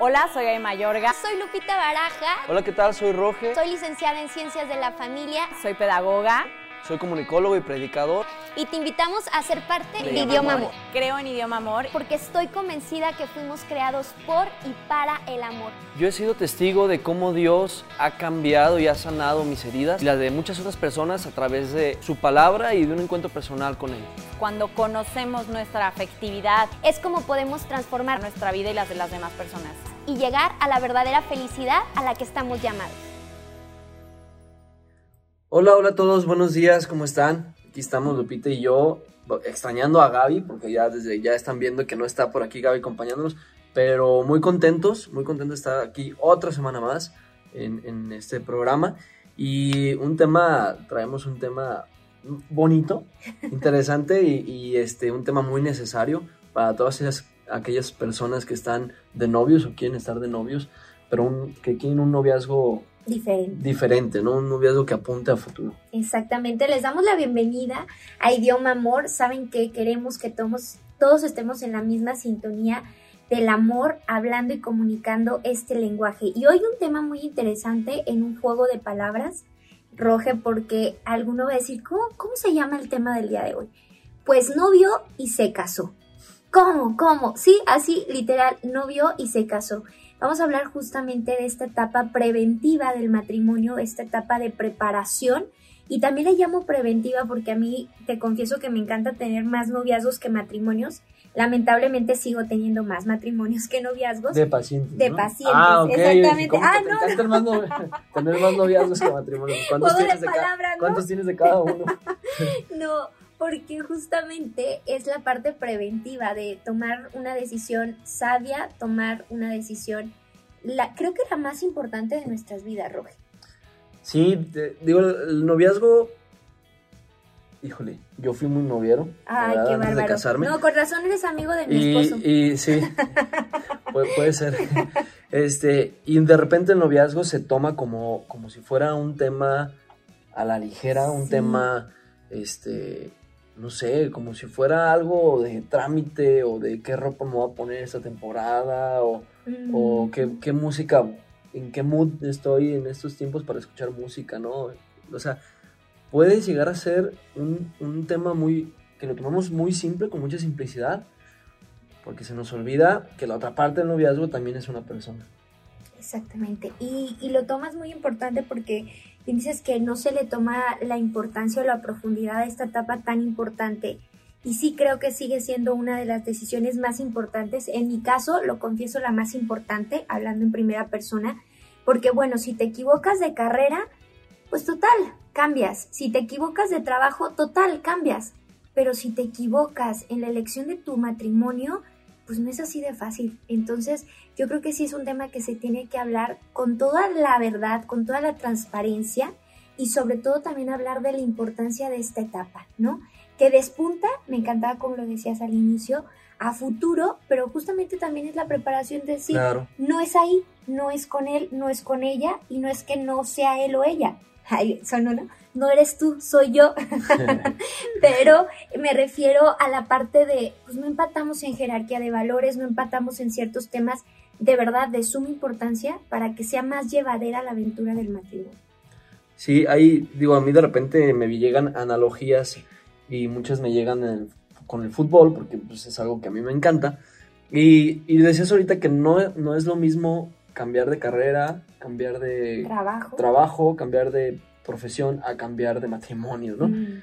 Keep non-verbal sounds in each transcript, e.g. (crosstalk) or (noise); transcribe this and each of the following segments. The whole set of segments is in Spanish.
Hola, soy Ay Mayorga. Soy Lupita Baraja. Hola, ¿qué tal? Soy Roge. Soy licenciada en Ciencias de la Familia. Soy pedagoga. Soy comunicólogo y predicador. Y te invitamos a ser parte de, Idioma Idioma Amor. Amor. Creo en Idioma Amor. Porque estoy convencida que fuimos creados por y para el amor. Yo he sido testigo de cómo Dios ha cambiado y ha sanado mis heridas y las de muchas otras personas a través de su palabra y de un encuentro personal con Él. Cuando conocemos nuestra afectividad, Es como podemos transformar nuestra vida y las de las demás personas. y llegar a la verdadera felicidad a la que estamos llamados. Hola, hola a todos, buenos días, ¿cómo están? Aquí estamos Lupita y yo, extrañando a Gaby, porque ya desde ya están viendo que no está por aquí Gaby acompañándonos, pero muy contentos, muy contentos de estar aquí otra semana más en, en este programa. Y un tema, traemos un tema bonito, (laughs) interesante y, y, este, un tema muy necesario para todas esas, aquellas personas que están de novios o quieren estar de novios, pero un- que quieren un noviazgo Diferente. diferente, ¿no? Un noviazgo que apunte a futuro. Exactamente, les damos la bienvenida a Idioma Amor. Saben que queremos que todos, todos estemos en la misma sintonía del amor, hablando y comunicando este lenguaje. Y hoy un tema muy interesante en un juego de palabras, Roge, porque alguno va a decir, ¿cómo, cómo se llama el tema del día de hoy? Pues novio y se casó. ¿Cómo? ¿Cómo? Sí, así, literal, novio y se casó. Vamos a hablar justamente de esta etapa preventiva del matrimonio, esta etapa de preparación. Y también le llamo preventiva porque a mí te confieso que me encanta tener más noviazgos que matrimonios. Lamentablemente sigo teniendo más matrimonios que noviazgos. De pacientes. De ¿no? pacientes, Ah, ok. exactamente. ¿Cómo Ah, te no, encanta más novi- tener más noviazgos que matrimonios. ¿Cuántos, tienes de, ¿no? ¿Cuántos tienes de cada uno? (laughs) No, porque justamente es la parte preventiva de tomar una decisión sabia, tomar una decisión, la, creo que la más importante de nuestras vidas, Roge. Sí, te- digo, el noviazgo. Híjole, yo fui muy noviero. Ay, verdad, qué antes de bárbaro. casarme. No, con razón eres amigo de mi y, esposo. y sí, puede, puede ser. (laughs) Este, y de repente el noviazgo se toma como, como si fuera un tema a la ligera, un tema, este, no sé, como si fuera algo de trámite o de qué ropa me voy a poner esta temporada o, Mm. o qué, qué música, en qué mood estoy en estos tiempos para escuchar música, ¿no? O sea, puede llegar a ser un, un tema muy, que lo tomamos muy simple, con mucha simplicidad, porque se nos olvida que la otra parte del noviazgo también es una persona. Exactamente. Y, y lo tomas muy importante porque dices que no se le toma la importancia o la profundidad a esta etapa tan importante. Y sí creo que sigue siendo una de las decisiones más importantes. En mi caso, lo confieso, la más importante, hablando en primera persona. Porque bueno, si te equivocas de carrera, pues total, cambias. Si te equivocas de trabajo, total, cambias. Pero si te equivocas en la elección de tu matrimonio, pues no es así de fácil. Entonces, yo creo que sí es un tema que se tiene que hablar con toda la verdad, con toda la transparencia y sobre todo también hablar de la importancia de esta etapa, ¿no? Que despunta, me encantaba como lo decías al inicio, a futuro, pero justamente también es la preparación de decir, Claro. no es ahí, no es con él, no es con ella y no es que no sea él o ella. Ay, sonó, ¿no? No eres tú, soy yo. (laughs) Pero me refiero a la parte de, pues no empatamos en jerarquía de valores, no empatamos en ciertos temas de verdad de suma importancia para que sea más llevadera la aventura del matrimonio. Sí, ahí, digo, a mí de repente me llegan analogías y muchas me llegan el- con el fútbol, porque pues, es algo que a mí me encanta. Y, y decías ahorita que no, no es lo mismo cambiar de carrera, cambiar de Trabajo. trabajo, cambiar de profesión a cambiar de matrimonio, ¿no? Mm,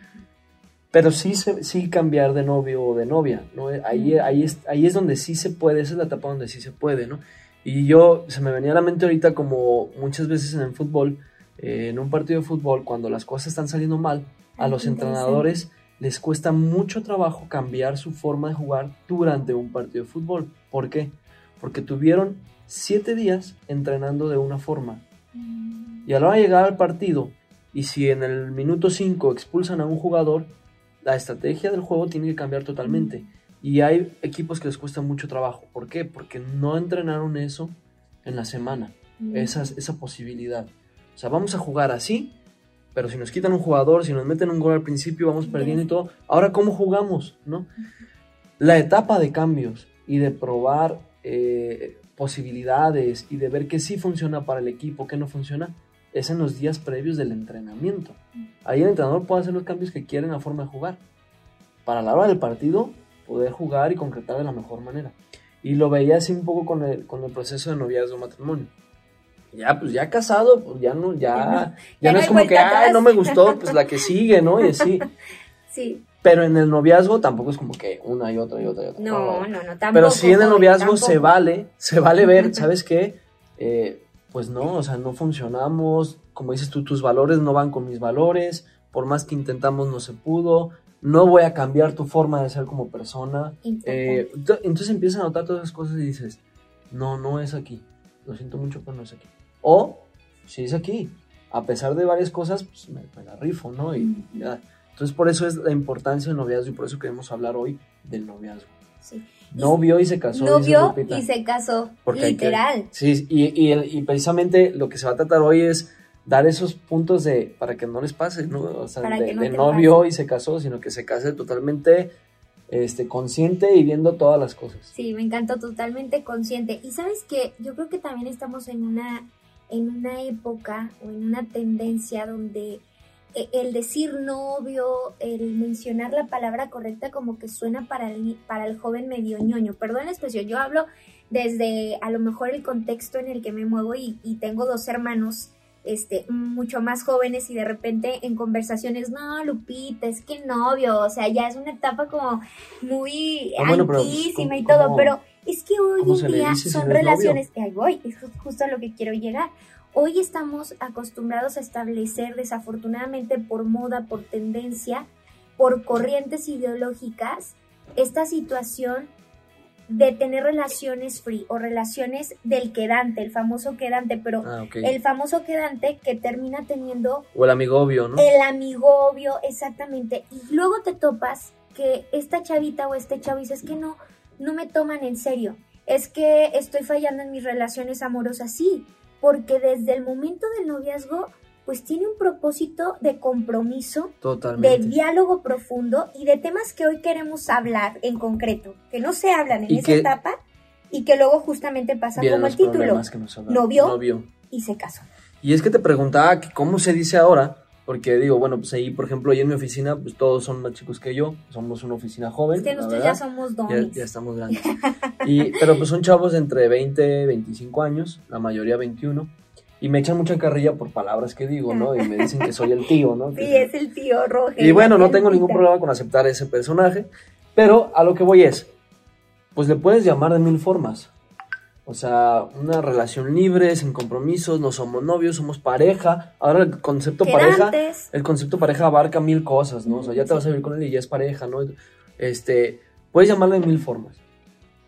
Pero sí, se- sí cambiar de novio o de novia, ¿no? Ahí, Mm. ahí, es, ahí es donde sí se puede, esa es la etapa donde sí se puede, ¿no? Y yo, se me venía a la mente ahorita como muchas veces en el fútbol, eh, en un partido de fútbol, cuando las cosas están saliendo mal, a los entrenadores les cuesta mucho trabajo cambiar su forma de jugar durante un partido de fútbol. ¿Por qué? Porque tuvieron siete días entrenando de una forma. mm, Y a la hora de llegar al partido, y si en el minuto 5 expulsan a un jugador, la estrategia del juego tiene que cambiar totalmente. Y hay equipos que les cuesta mucho trabajo. ¿Por qué? Porque no entrenaron eso en la semana, mm. esa, esa posibilidad. O sea, vamos a jugar así, pero si nos quitan un jugador, si nos meten un gol al principio, vamos perdiendo y todo. Ahora, ¿cómo jugamos? ¿No? La etapa de cambios y de probar eh, posibilidades y de ver qué sí funciona para el equipo, qué no funciona, es en los días previos del entrenamiento. Ahí el entrenador puede hacer los cambios que quiere en la forma de jugar. Para la hora del partido, poder jugar y concretar de la mejor manera. Y lo veía así un poco con el, con el proceso de noviazgo matrimonio. Ya, pues ya casado, pues ya no, ya, (laughs) ya, no, es como que, ay, no me gustó, pues la que sigue, ¿no? Y así. (laughs) Sí. Pero en el noviazgo tampoco es como que una y otra y otra y otra. No, no, no, tampoco. Pero sí en el noviazgo se vale, se vale ver, (laughs) ¿sabes qué? Eh, pues no, o sea, no funcionamos, como dices tú, tus valores no van con mis valores, por más que intentamos no se pudo, no voy a cambiar tu forma de ser como persona. Eh, ento- entonces empiezas a notar todas esas cosas y dices, no, no es aquí, lo siento mucho, pero no es aquí. O, si es aquí, a pesar de varias cosas, pues me, me la rifo, ¿no? Y, y ya. Entonces por eso es la importancia del noviazgo y por eso queremos hablar hoy del noviazgo. Sí. No vio y se casó. No vio y se casó. Porque que- literal. Sí, y, y, precisamente lo que se va a tratar hoy es dar esos puntos de para que no les pase, ¿no? O sea, Para de, no de te no pase. vio y se casó, sino que se case totalmente este, consciente y viendo todas las cosas. Sí, me encantó, totalmente consciente. Y sabes que yo creo que también estamos en una, en una época o en una tendencia donde el decir novio, el mencionar la palabra correcta como que suena para el, para el joven medio ñoño. Perdón la expresión, yo hablo desde a lo mejor el contexto en el que me muevo y, y tengo dos hermanos este, mucho más jóvenes y de repente en conversaciones, no, Lupita, es que novio, o sea, ya es una etapa como muy Ah, bueno, pero, pues, y ¿cómo- todo, pero es que hoy en día si son no relaciones, ahí voy, es ju- justo a lo que quiero llegar. Hoy estamos acostumbrados a establecer, desafortunadamente por moda, por tendencia, por corrientes ideológicas, esta situación de tener relaciones free o relaciones del quedante, el famoso quedante, pero Ah, el famoso quedante que termina teniendo O el amigo obvio, ¿no? el amigobio, exactamente. Y luego te topas que esta chavita o este chavo dices que no, no me toman en serio. Es que estoy fallando en mis relaciones amorosas, sí, porque desde el momento del noviazgo, pues tiene un propósito de compromiso, de diálogo profundo y de temas que hoy queremos hablar en concreto, que no se hablan en esa que- etapa y que luego justamente pasa como el título. ¿Novio? Novio. y se casó. Y es que te preguntaba que cómo se dice ahora, porque digo, bueno, pues ahí, por ejemplo, ahí en mi oficina, pues todos son más chicos que yo, somos una oficina joven. Es que nosotros verdad. ya somos Ya, dones. ya estamos grandes. Y, pero pues son chavos de entre 20 25 años, la mayoría 21. Y me echan mucha carrilla por palabras que digo, ¿no? Y me dicen que soy el tío, ¿no? Sí, es el tío Roger. y bueno, no tengo ningún problema con aceptar ese personaje, pero a lo que voy es, pues le puedes llamar de mil formas. O sea, una relación libre, sin compromisos, no somos novios, somos pareja. Ahora el concepto pareja, Quedantes. el concepto pareja abarca mil cosas, ¿no? O sea, ya te vas a vivir con él y ya es pareja, ¿no? Este, puedes llamarle de mil formas.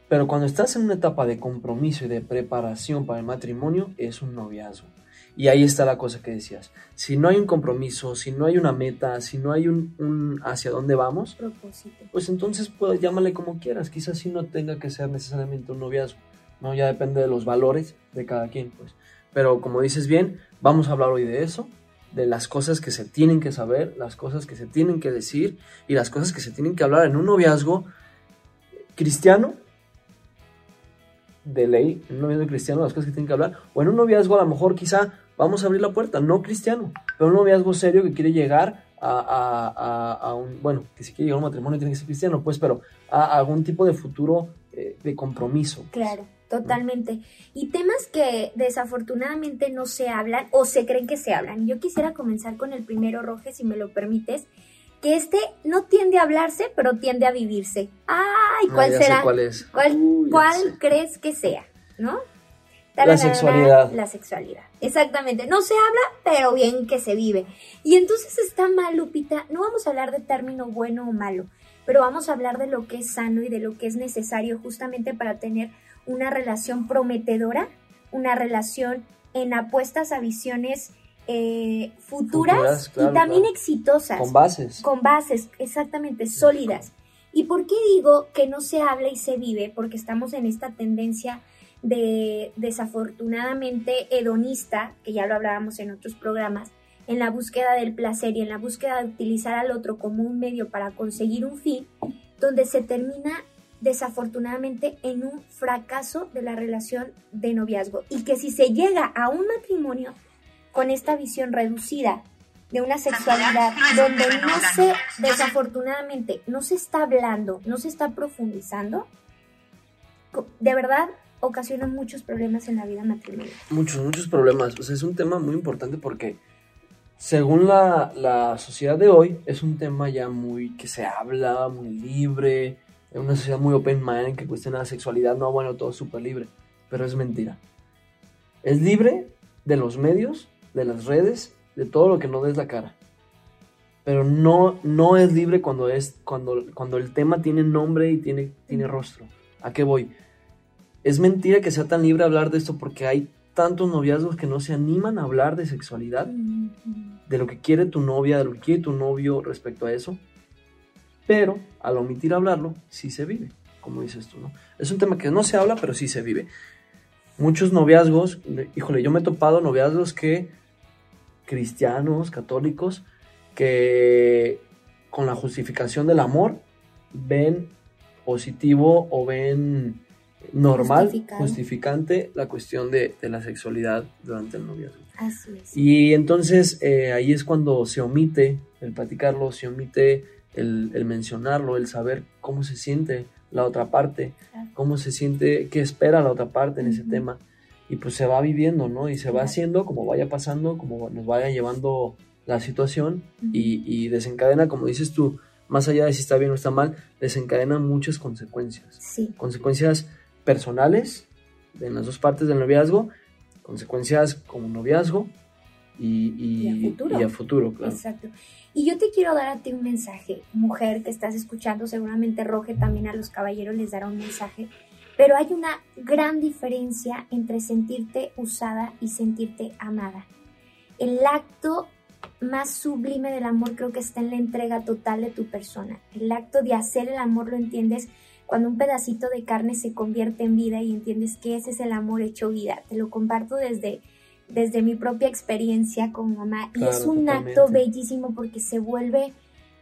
Pero cuando estás en una etapa de compromiso y de preparación para el matrimonio, es un noviazgo. Y ahí está la cosa que decías. Si no hay un compromiso, si no hay una meta, si no hay un, un hacia dónde vamos, Propósito. pues entonces pues llámale como quieras. Quizás sí no tenga que ser necesariamente un noviazgo. No, ya depende de los valores de cada quien, pues. Pero como dices bien, vamos a hablar hoy de eso, de las cosas que se tienen que saber, las cosas que se tienen que decir y las cosas que se tienen que hablar en un noviazgo cristiano de ley, en un noviazgo cristiano, las cosas que tienen que hablar, o en un noviazgo a lo mejor quizá vamos a abrir la puerta, no cristiano, pero un noviazgo serio que quiere llegar a, a- un, bueno, que si quiere llegar a un matrimonio tiene que ser cristiano, pues, pero a, algún tipo de futuro eh, de compromiso. Claro, totalmente. Y temas que desafortunadamente no se hablan o se creen que se hablan. Yo quisiera comenzar con el primero, Roge, si me lo permites, que este no tiende a hablarse, pero tiende a vivirse. ¡Ay! Ah, ¿Cuál será? ¿Cuál es? ¿Cuál, crees que sea? ¿No? La sexualidad. La sexualidad. Exactamente. No se habla, pero bien que se vive. Y entonces está mal, Lupita. No vamos a hablar de término bueno o malo, pero vamos a hablar de lo que es sano y de lo que es necesario justamente para tener una relación prometedora, una relación en apuestas a visiones eh, futuras, Futuras, claro, y también claro. exitosas Con bases. con bases exactamente sólidas. ¿Y por qué digo que no se habla y se vive? Porque estamos en esta tendencia de desafortunadamente hedonista, que ya lo hablábamos en otros programas, en la búsqueda del placer y en la búsqueda de utilizar al otro como un medio para conseguir un fin, donde se termina desafortunadamente en un fracaso de la relación de noviazgo y que si se llega a un matrimonio con esta visión reducida de una sexualidad donde no se, desafortunadamente, no se está hablando, no se está profundizando, de verdad ocasiona muchos problemas en la vida matrimonial. Muchos, muchos problemas. O sea, es un tema muy importante porque según la, la sociedad de hoy, es un tema ya muy que se habla, muy libre, en una sociedad muy open mind que cuestiona la sexualidad, no, bueno, todo súper libre, pero es mentira. Es libre de los medios, de las redes, de todo lo que no des la cara. Pero no, no es libre cuando, es, cuando, cuando el tema tiene nombre y tiene, tiene rostro. ¿A qué voy? Es mentira que sea tan libre hablar de esto porque hay tantos noviazgos que no se animan a hablar de sexualidad, de lo que quiere tu novia, de lo que quiere tu novio respecto a eso. Pero al omitir hablarlo, sí se vive, como dices tú, ¿no? Es un tema que no se habla, pero sí se vive. Muchos noviazgos, híjole, yo me he topado noviazgos que cristianos, católicos, que con la justificación del amor ven positivo o ven normal, justificante la cuestión de, la sexualidad durante el noviazgo. Así es. Y entonces eh, ahí es cuando se omite el platicarlo, se omite el, mencionarlo, el saber cómo se siente la otra parte, cómo se siente, qué espera la otra parte en ese tema y pues se va viviendo, ¿no? Y se va haciendo como vaya pasando, como nos vaya llevando la situación y, desencadena, como dices tú, más allá de si está bien o está mal, desencadena muchas consecuencias. Sí. Consecuencias personales en las dos partes del noviazgo, consecuencias como noviazgo y, y, a futuro. claro. Exacto. Y yo te quiero dar a ti un mensaje, mujer que estás escuchando, seguramente Roge también a los caballeros les dará un mensaje pero hay una gran diferencia entre sentirte usada y sentirte amada. El acto más sublime del amor creo que está en la entrega total de tu persona. El acto de hacer el amor lo entiendes cuando un pedacito de carne se convierte en vida y entiendes que ese es el amor hecho vida. Te lo comparto desde, desde mi propia experiencia con mamá y es un acto bellísimo porque se vuelve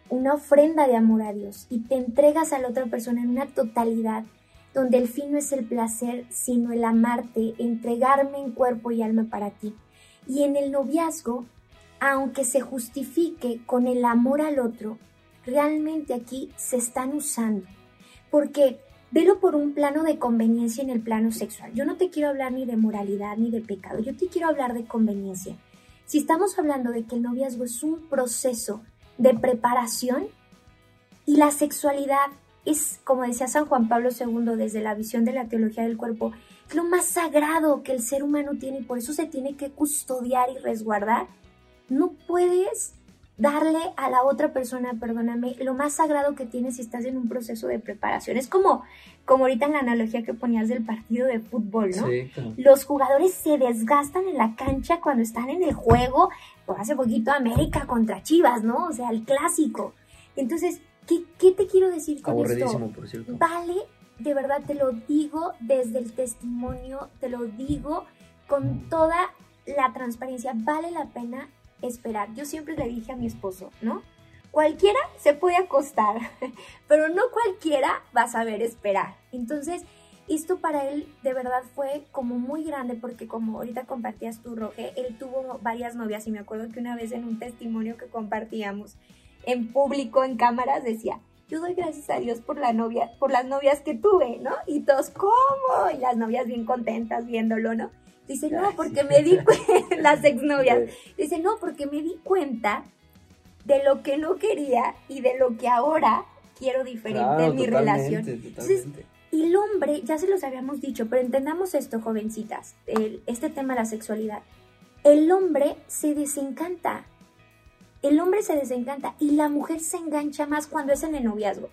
una ofrenda de amor a Dios y te entregas a la otra persona en una totalidad donde el fin no es el placer, sino el amarte, entregarme en cuerpo y alma para ti. Y en el noviazgo, aunque se justifique con el amor al otro, realmente aquí se están usando. Porque velo por un plano de conveniencia en el plano sexual. Yo no te quiero hablar ni de moralidad ni de pecado, yo te quiero hablar de conveniencia. Si estamos hablando de que el noviazgo es un proceso de preparación y la sexualidad es, como decía San Juan Pablo II desde la visión de la teología del cuerpo, lo más sagrado que el ser humano tiene y por eso se tiene que custodiar y resguardar. No puedes darle a la otra persona, perdóname, lo más sagrado que tienes si estás en un proceso de preparación. Es como, como ahorita en la analogía que ponías del partido de fútbol, ¿no? Los jugadores se desgastan en la cancha cuando están en el juego, por hace poquito América contra Chivas, ¿no? O sea, el clásico. Entonces, ¿Qué, te quiero decir con esto? por cierto. Vale, de verdad te lo digo desde el testimonio, te lo digo con toda la transparencia, vale la pena esperar. Yo siempre le dije a mi esposo, ¿no? Cualquiera se puede acostar, (laughs) pero no cualquiera va a saber esperar. Entonces, esto para él de verdad fue como muy grande porque como ahorita compartías tú, Roge, él tuvo varias novias y me acuerdo que una vez en un testimonio que compartíamos, en público, en cámaras, decía, yo doy gracias a Dios por la novia, por las novias que tuve, ¿no? Y todos, ¿cómo? Y las novias bien contentas viéndolo, ¿no? Dice, no, porque me di (laughs) cuenta, las exnovias, dice, no, porque me di cuenta de lo que no quería y de lo que ahora quiero diferente en mi relación. Entonces, y el hombre, ya se los habíamos dicho, pero entendamos esto, jovencitas, este tema de la sexualidad. El hombre se desencanta el hombre se desencanta y la mujer se engancha más cuando es en el noviazgo.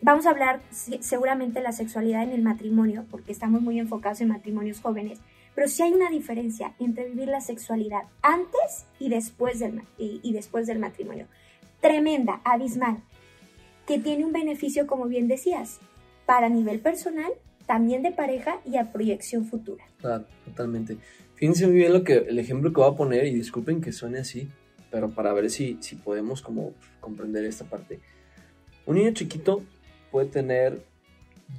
Vamos a hablar seguramente de la sexualidad en el matrimonio, porque estamos muy enfocados en matrimonios jóvenes, pero sí hay una diferencia entre vivir la sexualidad antes y después del, y, después del matrimonio. Tremenda, abismal, que tiene un beneficio, como bien decías, para nivel personal, también de pareja y a proyección futura. Claro, totalmente. Fíjense muy bien lo que, el ejemplo que voy a poner, y disculpen que suene así, pero para ver si, si podemos como comprender esta parte. Un niño chiquito puede tener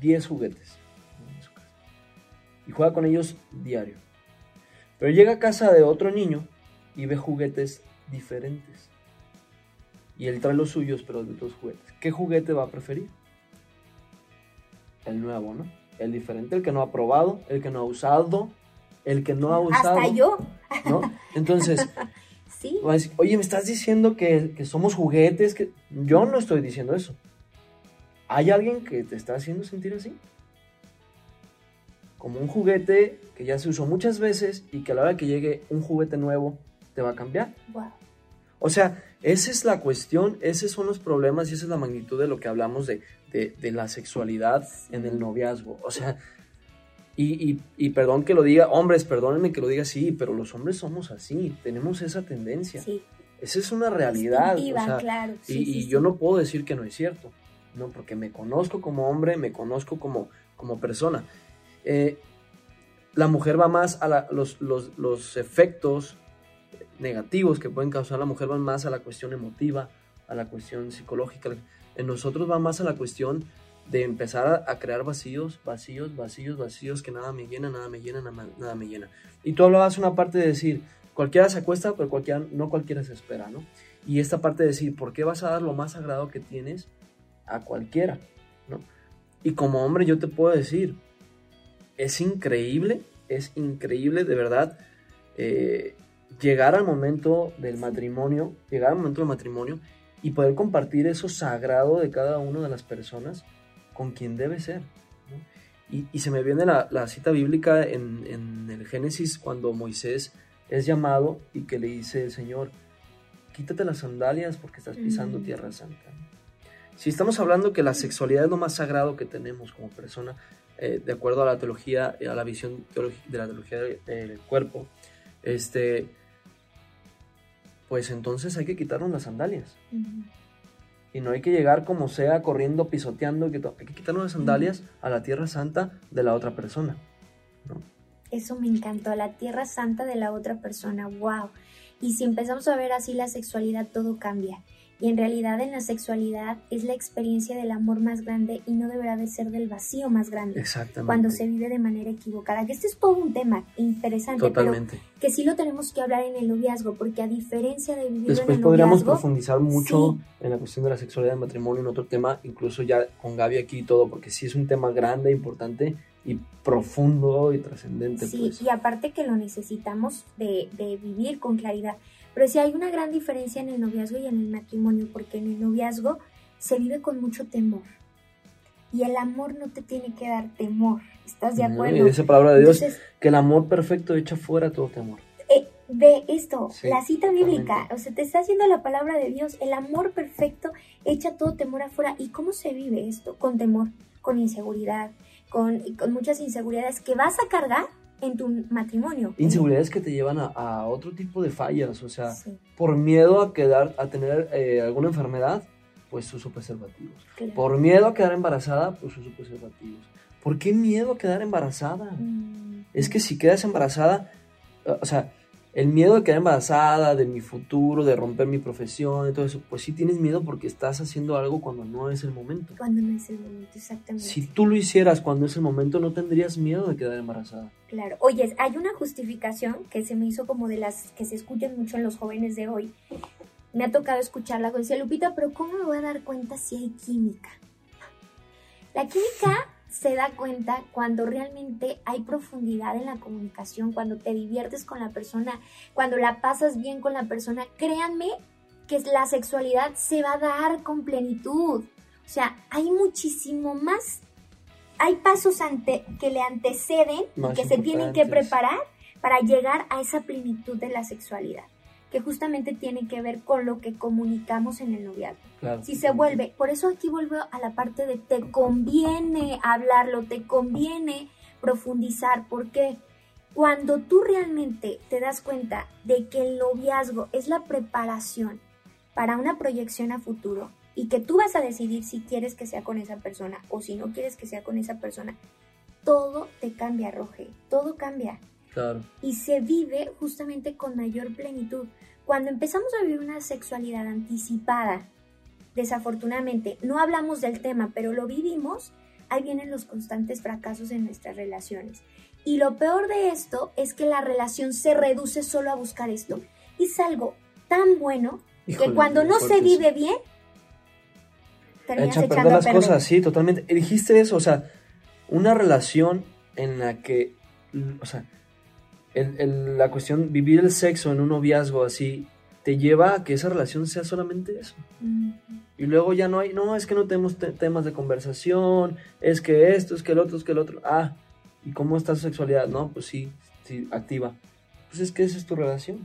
10 juguetes. Y juega con ellos diario. Pero llega a casa de otro niño y ve juguetes diferentes. Y él trae los suyos, pero de otros juguetes. ¿Qué juguete va a preferir? El nuevo, ¿no? El diferente, el que no ha probado, el que no ha usado, el que no ha usado. Hasta yo. ¿no? Entonces, (laughs) Sí. decir, oye, me estás diciendo que, que somos juguetes, que yo no estoy diciendo eso. ¿Hay alguien que te está haciendo sentir así? Como un juguete que ya se usó muchas veces y que a la hora que llegue un juguete nuevo te va a cambiar. Wow. O sea, esa es la cuestión, esos son los problemas y esa es la magnitud de lo que hablamos de, de- de la sexualidad en el noviazgo. O sea, y, y- y perdón que lo diga, hombres, perdónenme que lo diga así, pero los hombres somos así, tenemos esa tendencia. Sí. Esa es una realidad. o Instintiva, sea, claro. y, Sí, y sí, yo no puedo decir que no es cierto, ¿no? Porque me conozco como hombre, me conozco como, como persona. Eh, la mujer va más a los, los, los efectos negativos que pueden causar la mujer van más a la cuestión emotiva, a la cuestión psicológica. En nosotros va más a la cuestión de empezar a, crear vacíos, vacíos, vacíos, vacíos, que nada me llena, nada me llena, nada, nada me llena. Y tú hablabas una parte de decir, cualquiera se acuesta, pero no cualquiera se espera, ¿no? Y esta parte de decir, ¿por qué vas a dar lo más sagrado que tienes a cualquiera? ¿no? Y como hombre yo te puedo decir, es increíble, es increíble de verdad eh, llegar al momento del matrimonio, llegar al momento del matrimonio y poder compartir eso sagrado de cada una de las personas con quien debe ser. ¿no? Y, y se me viene la, la cita bíblica en, en el Génesis cuando Moisés es llamado y que le dice el Señor, quítate las sandalias porque estás pisando Mm. tierra santa. Si estamos hablando que la sexualidad es lo más sagrado que tenemos como persona, eh, de acuerdo a la teología, a la visión teológica de la teología del cuerpo, este, pues entonces hay que quitarnos las sandalias. Y no hay que llegar como sea, corriendo, pisoteando, que hay que quitarnos las sandalias a la tierra santa de la otra persona. ¿no? Eso me encantó, la tierra santa de la otra persona, wow. Y si empezamos a ver así la sexualidad, todo cambia. Y en realidad en la sexualidad es la experiencia del amor más grande y no deberá de ser del vacío más grande. Exactamente. Cuando se vive de manera equivocada. Que este es todo un tema interesante, Totalmente. pero que sí lo tenemos que hablar en el noviazgo, porque a diferencia de vivir en Después el podríamos noviazgo, profundizar mucho Sí. en la cuestión de la sexualidad del matrimonio, en otro tema, incluso ya con Gaby aquí y todo, porque sí es un tema grande, importante y profundo y trascendente. Sí, pues. y aparte que lo necesitamos de, de vivir con claridad. Pero sí hay una gran diferencia en el noviazgo y en el matrimonio, porque en el noviazgo se vive con mucho temor. Y el amor no te tiene que dar temor. ¿Estás de acuerdo? Y dice palabra de Dios Entonces, que el amor perfecto echa fuera todo temor. eh, ve esto, Sí, la cita bíblica, totalmente. o sea, te está haciendo la palabra de Dios. El amor perfecto echa todo temor afuera. ¿Y cómo se vive esto? Con temor, con inseguridad, con, con muchas inseguridades que vas a cargar en tu matrimonio. Inseguridades que te llevan a, a otro tipo de fallas, o sea, Sí, por miedo a quedar, a tener eh, alguna enfermedad, pues uso preservativos. claro. Por miedo a quedar embarazada, pues uso preservativos. ¿Por qué miedo a quedar embarazada? Mm, Es que si quedas embarazada, o sea, el miedo de quedar embarazada, de mi futuro, de romper mi profesión y todo eso, pues sí tienes miedo porque estás haciendo algo cuando no es el momento. Cuando no es el momento, exactamente. Si tú lo hicieras cuando es el momento, no tendrías miedo de quedar embarazada. Claro. Oye, hay una justificación que se me hizo como de las que se escuchan mucho en los jóvenes de hoy. Me ha tocado escucharla con decía Lupita, pero ¿cómo me voy a dar cuenta si hay química? La química se da cuenta cuando realmente hay profundidad en la comunicación, cuando te diviertes con la persona, cuando la pasas bien con la persona. Créanme que la sexualidad se va a dar con plenitud. O sea, hay muchísimo más, hay pasos ante, que le anteceden y Más que se tienen que preparar para llegar a esa plenitud de la sexualidad, que justamente tiene que ver con lo que comunicamos en el noviazgo. Claro. Si se vuelve, por eso aquí vuelvo a la parte de te conviene hablarlo, te conviene profundizar, porque cuando tú realmente te das cuenta de que el noviazgo es la preparación para una proyección a futuro y que tú vas a decidir si quieres que sea con esa persona o si no quieres que sea con esa persona, todo te cambia, Roge, todo cambia Claro. y se vive justamente con mayor plenitud. Cuando empezamos a vivir una sexualidad anticipada, desafortunadamente, no hablamos del tema, pero lo vivimos, ahí vienen los constantes fracasos en nuestras relaciones. Y lo peor de esto es que la relación se reduce solo a buscar esto. Y es algo tan bueno Híjole, que cuando no se vive bien, terminas Echa a echando a las perder. cosas, sí, totalmente. Dijiste eso, o sea, una relación en la que, o sea, el- el- la cuestión, vivir el sexo en un noviazgo así, te lleva a que esa relación sea solamente eso. Mm, Y luego ya no hay, no, es que no tenemos te- temas de conversación, es que esto, es que el otro, es que el otro. Ah, ¿y cómo está su sexualidad? No, pues sí, sí, activa. Pues es que esa es tu relación.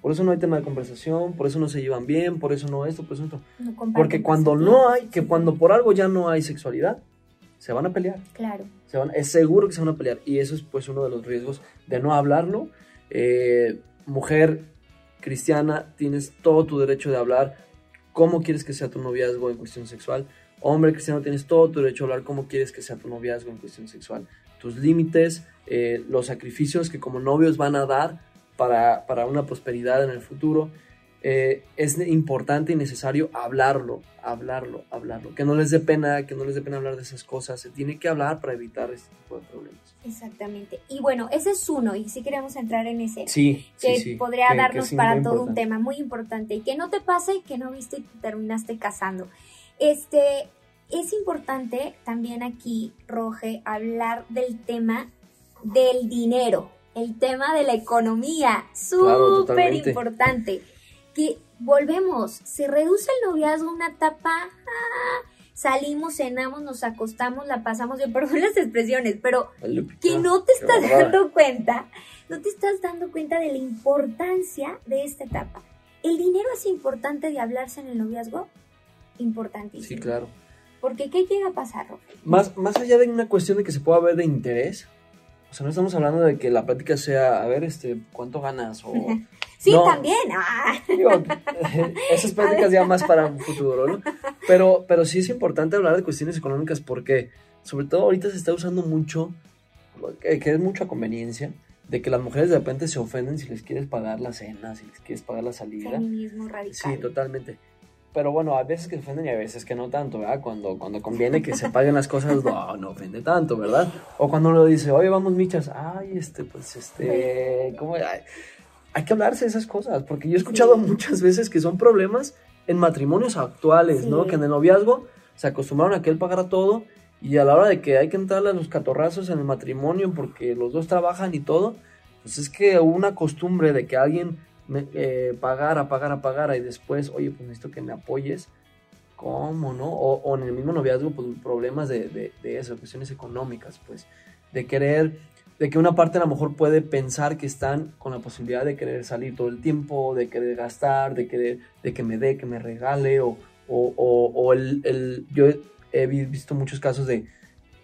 Por eso no hay tema de conversación, por eso no se llevan bien, por eso no esto, por eso esto. no comparten Porque cuando no hay, que cuando por algo ya no hay sexualidad, se van a pelear. Claro. Se van, es seguro que se van a pelear. Y eso es pues uno de los riesgos de no hablarlo. Eh, mujer cristiana, tienes todo tu derecho de hablar cómo quieres que sea tu noviazgo en cuestión sexual. Hombre cristiano, tienes todo tu derecho a hablar cómo quieres que sea tu noviazgo en cuestión sexual. Tus límites, eh, los sacrificios que como novios van a dar para, para una prosperidad en el futuro. Eh, es importante y necesario hablarlo, hablarlo, hablarlo. Que no les dé pena, que no les dé pena hablar de esas cosas. Se tiene que hablar para evitar este tipo de problemas. Exactamente. Y bueno, ese es uno, y si queremos entrar en ese, Sí, que sí, sí. podría Que- darnos sí, para todo un tema muy importante. Y que no te pase que no viste y te terminaste casando. Este, es importante también aquí, Roge, hablar del tema del dinero, el tema de la economía, Claro, súper totalmente. importante. Que volvemos, se reduce el noviazgo a una etapa, ah, salimos, cenamos, nos acostamos, la pasamos, (laughs) yo perdón las expresiones, pero que no te estás dando cuenta, no te estás dando cuenta de la importancia de esta etapa. ¿El dinero es importante de hablarse en el noviazgo? Importantísimo. Sí, claro. Porque ¿qué llega a pasar, Roque? Más, más allá de una cuestión de que se pueda ver de interés, o sea, no estamos hablando de que la plática sea, a ver, este, ¿cuánto ganas? O, (laughs) Sí, No. también. Ah, digo, (laughs) esas pláticas ya más para un futuro, ¿no? Pero, pero sí es importante hablar de cuestiones económicas porque, sobre todo ahorita se está usando mucho, que, que es mucho a conveniencia, de que las mujeres de repente se ofenden si les quieres pagar la cena, si les quieres pagar la salida. feminismo radical. Sí, totalmente. Pero bueno, a veces que ofenden y a veces que no tanto, ¿verdad? Cuando, cuando conviene que se paguen las cosas, no, no ofende tanto, ¿verdad? O cuando uno dice, oye, vamos michas, ay, este, pues, este, ¿cómo? Ay, hay que hablarse de esas cosas, porque yo he escuchado Sí. muchas veces que son problemas en matrimonios actuales, ¿no? Sí. Que en el noviazgo se acostumbraron a que él pagara todo y a la hora de que hay que entrarle a los catorrazos en el matrimonio porque los dos trabajan y todo, pues es que hubo una costumbre de que alguien me, eh, pagara, pagara, pagara y después, oye, pues necesito que me apoyes. ¿Cómo, no? O, en el mismo noviazgo, pues problemas de, de, de eso, cuestiones económicas, pues, de querer, de que una parte a lo mejor puede pensar que están con la posibilidad de querer salir todo el tiempo, de querer gastar, de querer, de que me dé, que me regale, o, o, o, el, el, yo he vi- visto muchos casos de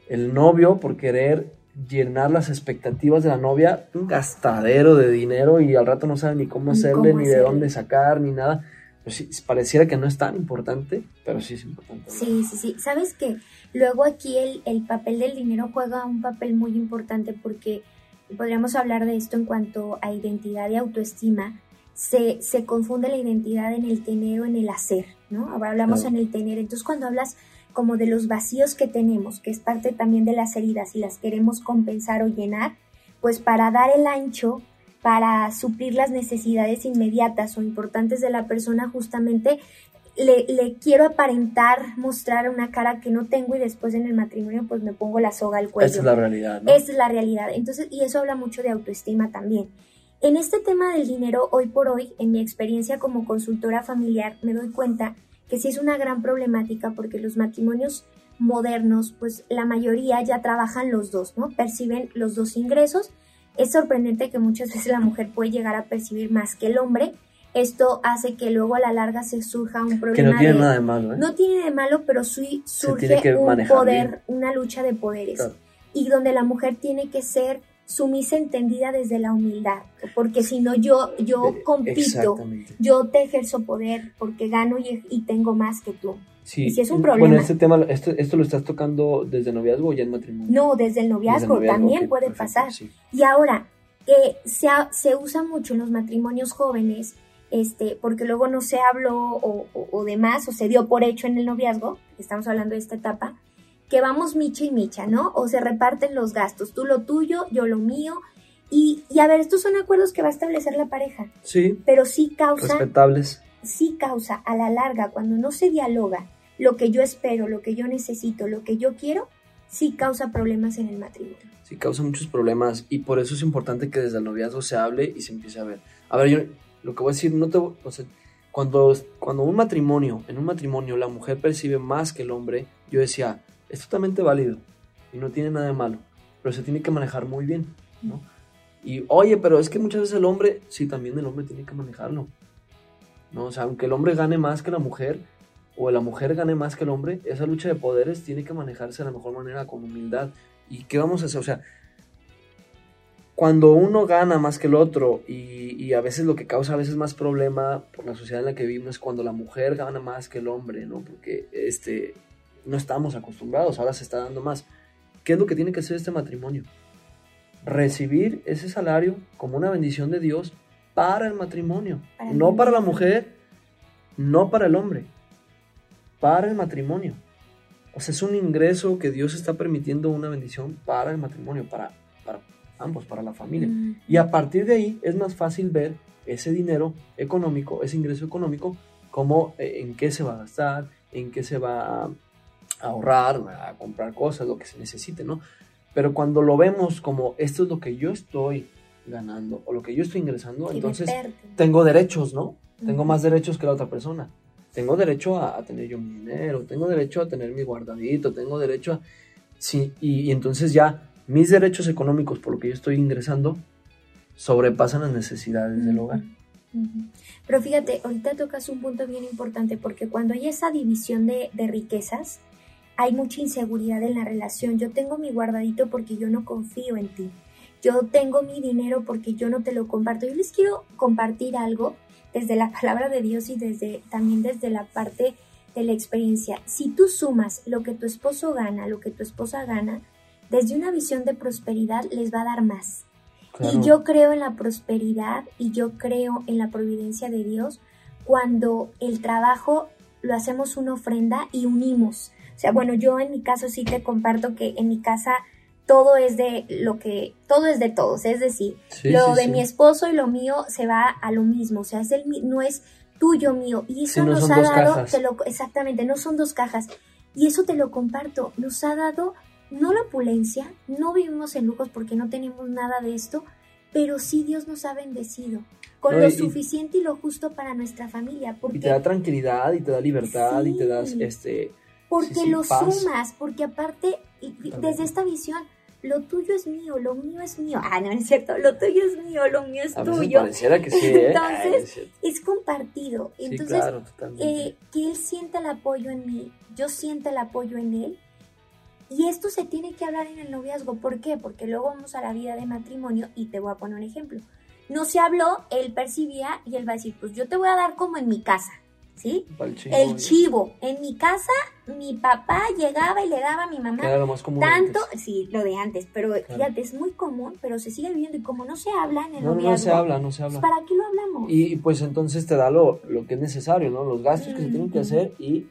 el novio por querer llenar las expectativas de la novia, un gastadero de dinero y al rato no sabe ni cómo hacerle, cómo ni de dónde sacar, ni nada. Pues sí, pareciera que no es tan importante, pero sí es importante. Sí, sí, sí. ¿Sabes qué? Luego aquí el, el papel del dinero juega un papel muy importante porque podríamos hablar de esto en cuanto a identidad y autoestima. Se, se confunde la identidad en el tener o en el hacer, ¿no? Ahora hablamos Claro. en el tener. Entonces cuando hablas como de los vacíos que tenemos, que es parte también de las heridas y las queremos compensar o llenar, pues para dar el ancho, para suplir las necesidades inmediatas o importantes de la persona, justamente le, le quiero aparentar, mostrar una cara que no tengo y después en el matrimonio pues me pongo la soga al cuello. Esa es la realidad, ¿no? Esa es la realidad. Entonces, y eso habla mucho de autoestima también. En este tema del dinero, hoy por hoy, en mi experiencia como consultora familiar, me doy cuenta que sí es una gran problemática porque los matrimonios modernos, pues la mayoría ya trabajan los dos, ¿no? Perciben los dos ingresos. Es sorprendente que muchas (laughs) veces la mujer puede llegar a percibir más que el hombre. Esto hace que luego a la larga se surja un Que problema no tiene de, nada de malo, ¿eh? no tiene de malo, pero sí surge que un poder, bien. una lucha de poderes. Claro. Y donde la mujer tiene que ser sumisa entendida desde la humildad. Porque si no, yo, yo Eh, compito, yo te ejerzo poder porque gano y, y tengo más que tú. Sí. y si es un Bueno, problema. este tema, esto, esto lo estás tocando desde noviazgo o ya en matrimonio. No, desde el noviazgo, Desde el también puede perfecto, pasar. sí. Y ahora, eh, se, se usa mucho en los matrimonios jóvenes, este, porque luego no se habló o, o- o demás, o se dio por hecho en el noviazgo, estamos hablando de esta etapa, que vamos micha y micha, ¿no? O se reparten los gastos, tú lo tuyo, yo lo mío. Y, y a ver, estos son acuerdos que va a establecer la pareja, Sí, pero sí causa, respetables. sí causa a la larga, cuando no se dialoga lo que yo espero, lo que yo necesito, lo que yo quiero, sí causa problemas en el matrimonio. Sí, causa muchos problemas y por eso es importante que desde el noviazgo se hable y se empiece a ver. A ver, yo lo que voy a decir, no te, o sea, cuando, cuando un matrimonio, en un matrimonio la mujer percibe más que el hombre, yo decía, es totalmente válido y no tiene nada de malo, pero se tiene que manejar muy bien, ¿no? Y oye, pero es que muchas veces el hombre, sí, también el hombre tiene que manejarlo, ¿no? O sea, aunque el hombre gane más que la mujer o la mujer gane más que el hombre, esa lucha de poderes tiene que manejarse de la mejor manera, con humildad. ¿Y qué vamos a hacer? O sea, cuando uno gana más que el otro y, y, a veces lo que causa a veces más problema por la sociedad en la que vivimos es cuando la mujer gana más que el hombre, ¿no? Porque este, no estamos acostumbrados, ahora se está dando más. ¿Qué es lo que tiene que hacer este matrimonio? Recibir ese salario como una bendición de Dios para el matrimonio, Para el no para la mujer, no para el hombre, para el matrimonio. O sea, es un ingreso que Dios está permitiendo una bendición para el matrimonio, para, para ambos, para la familia. Mm. Y a partir de ahí es más fácil ver ese dinero económico, ese ingreso económico, como eh, en qué se va a gastar, en qué se va a ahorrar, a comprar cosas, lo que se necesite, ¿no? Pero cuando lo vemos como esto es lo que yo estoy ganando o lo que yo estoy ingresando, entonces tengo derechos, ¿no? Tengo más derechos que la otra persona. Tengo derecho a, a tener yo mi dinero, tengo derecho a tener mi guardadito, tengo derecho a... Sí, y, y entonces ya mis derechos económicos por lo que yo estoy ingresando sobrepasan las necesidades del hogar. Pero fíjate, ahorita tocas un punto bien importante porque cuando hay esa división de, de riquezas, hay mucha inseguridad en la relación. Yo tengo mi guardadito porque yo no confío en ti. Yo tengo mi dinero porque yo no te lo comparto. Yo les quiero compartir algo desde la palabra de Dios y desde también desde la parte de la experiencia. Si tú sumas lo que tu esposo gana, lo que tu esposa gana, desde una visión de prosperidad les va a dar más. Claro. Y yo creo en la prosperidad y yo creo en la providencia de Dios cuando el trabajo lo hacemos una ofrenda y unimos. O sea, bueno, yo en mi caso sí te comparto que en mi casa todo es de lo que, todo es de todos, es decir, Sí, lo sí, de sí. mi esposo y lo mío se va a lo mismo, o sea, es el, mi- no es tuyo mío y eso no nos ha dado, te lo- exactamente, no son dos cajas y eso te lo comparto, nos ha dado no la opulencia, no vivimos en lujos porque no tenemos nada de esto, pero sí Dios nos ha bendecido con No, lo y- suficiente y lo justo para nuestra familia, porque Y te da tranquilidad y te da libertad y te das este... porque Sí, sí, lo paz. sumas, porque aparte, desde esta visión, lo tuyo es mío, lo mío es mío. Ah, no, es cierto, lo tuyo es mío, lo mío es A veces tuyo. pareciera que sí, ¿eh? (laughs) Entonces, Ay, es compartido. Entonces, claro, eh, que él sienta el apoyo en mí, yo sienta el apoyo en él. Y esto se tiene que hablar en el noviazgo. ¿Por qué? Porque luego vamos a la vida de matrimonio y te voy a poner un ejemplo. No se habló, él percibía y él va a decir, pues yo te voy a dar como en mi casa, ¿sí? El chivo, El ¿no? chivo. En mi casa, mi papá llegaba y le daba a mi mamá era lo más común tanto, antes. sí, lo de antes, pero Claro. fíjate, es muy común, pero se sigue viviendo y como no se habla en el No, no, noviazgo, no se habla, no se pues, habla. ¿para qué lo hablamos? Y pues entonces te da lo, lo que es necesario, ¿no? Los gastos que se tienen que hacer y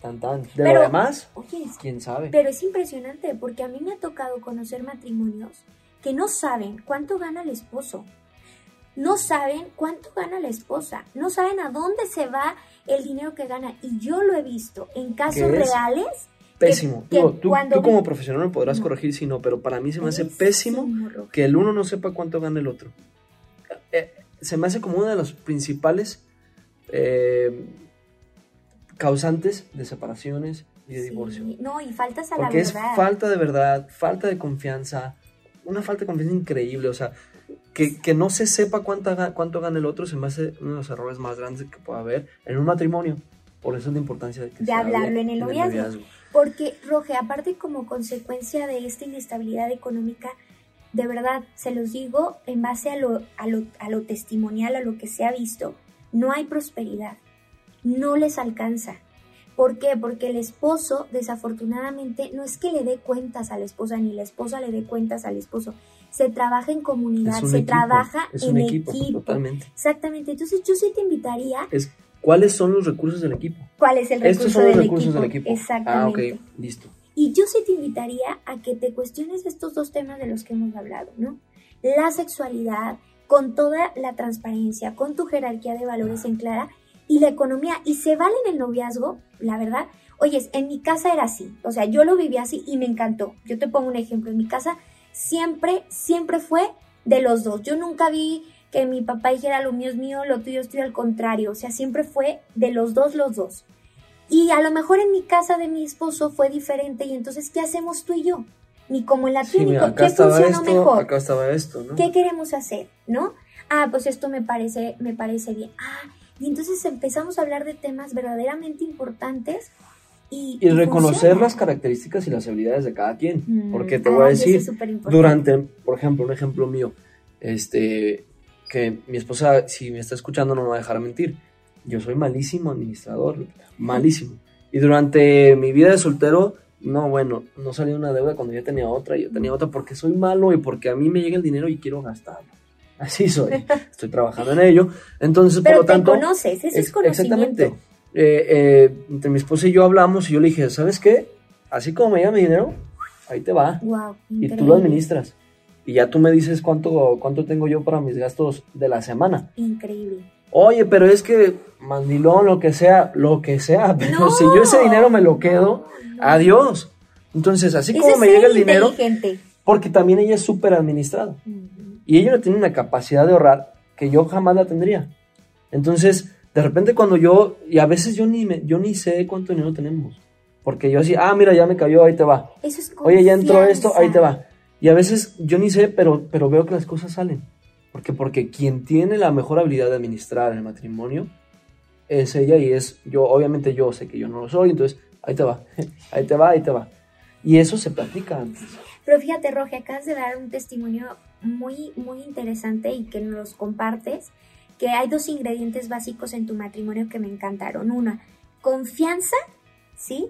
tan tan. De Pero- lo demás, Oye, quién sabe. pero es impresionante porque a mí me ha tocado conocer matrimonios que no saben cuánto gana el esposo, no saben cuánto gana la esposa, no saben a dónde se va el dinero que gana y yo lo he visto en casos reales. Pésimo. que Digo, tú, cuando tú como profesional me podrás No. corregir si no, pero para mí se me hace pésimo que el uno no sepa cuánto gana el otro. Eh, se me hace como uno de los principales eh, causantes de separaciones y de Sí, divorcio. No, y faltas a la Porque es verdad. falta de verdad, falta de confianza, una falta de confianza increíble. O sea, que, que no se sepa cuánta, cuánto gana el otro se me hace uno de los errores más grandes que pueda haber en un matrimonio. Por eso es la importancia de que De se hable hablarlo en el noviazgo. Porque, Roge, aparte como consecuencia de esta inestabilidad económica, de verdad, se los digo, en base a lo, a lo, a lo testimonial, a lo que se ha visto, no hay prosperidad, no les alcanza. ¿Por qué? Porque el esposo, desafortunadamente, no es que le dé cuentas a la esposa, ni la esposa le dé cuentas al esposo. Se trabaja en comunidad, se equipo, trabaja es en equipo, equipo. totalmente. Exactamente. Entonces, yo sí te invitaría, Es, ¿Cuáles son los recursos del equipo? ¿cuál es el recurso Estos son los del recursos equipo? del equipo. Exactamente. Ah, ok, listo. Y yo sí te invitaría a que te cuestiones estos dos temas de los que hemos hablado, ¿no? La sexualidad, con toda la transparencia, con tu jerarquía de valores en clara, y la economía. Y se vale en el noviazgo, la verdad. Oyes, en mi casa era así, o sea, yo lo viví así y me encantó. Yo te pongo un ejemplo, en mi casa siempre, siempre fue de los dos. Yo nunca vi que mi papá dijera lo mío es mío, lo tuyo es tuyo, al contrario. O sea, siempre fue de los dos, los dos. Y a lo mejor en mi casa de mi esposo fue diferente y entonces, ¿qué hacemos tú y yo? Ni como en la Sí, clínica, mira, ¿qué funcionó esto, mejor? acá estaba esto, ¿no? ¿Qué queremos hacer? ¿No? Ah, pues esto me parece, me parece bien. Ah, y entonces empezamos a hablar de temas verdaderamente importantes y, Y reconocer funciona. las características y las habilidades de cada quien. Mm, Porque te ay, voy a decir, es durante, por ejemplo, un ejemplo mío, este, que mi esposa, si me está escuchando, no me va a dejar mentir. Yo soy malísimo administrador, malísimo. Y durante mi vida de soltero, no, bueno, no salía una deuda cuando ya tenía otra, yo tenía otra porque soy malo y porque a mí me llega el dinero y quiero gastarlo. Así soy. Estoy trabajando en ello. Entonces, Pero por lo tanto. te conoces, ese es Ex- conocimiento. Exactamente. Eh, eh, entre mi esposa y yo hablamos y yo le dije, ¿sabes qué? Así como me llega mi dinero, ahí te va. Wow, Y tú lo administras. Y ya tú me dices cuánto, cuánto tengo yo para mis gastos de la semana. Increíble. Oye, pero es que mandilón, lo que sea, lo que sea. (laughs) Pero No. si yo ese dinero me lo quedo, No. adiós. Entonces, así como me llega el dinero, porque también ella es súper administrada. Y ella tiene una capacidad de ahorrar que yo jamás la tendría. Entonces, de repente cuando yo, y a veces yo ni, me, yo ni sé cuánto dinero tenemos. Porque yo así, ah, mira, ya me cayó, ahí te va. Eso es Oye, ya entró esto, ahí te va. Y a veces yo ni sé, pero, pero veo que las cosas salen. Porque, porque quien tiene la mejor habilidad de administrar el matrimonio es ella y es yo. Obviamente yo sé que yo no lo soy, entonces ahí te va, (laughs) ahí te va, ahí te va. Y eso se practica antes. Pero fíjate, Roge, acabas de dar un testimonio muy, muy interesante y que nos compartes, que hay dos ingredientes básicos en tu matrimonio que me encantaron. Una, confianza, ¿sí?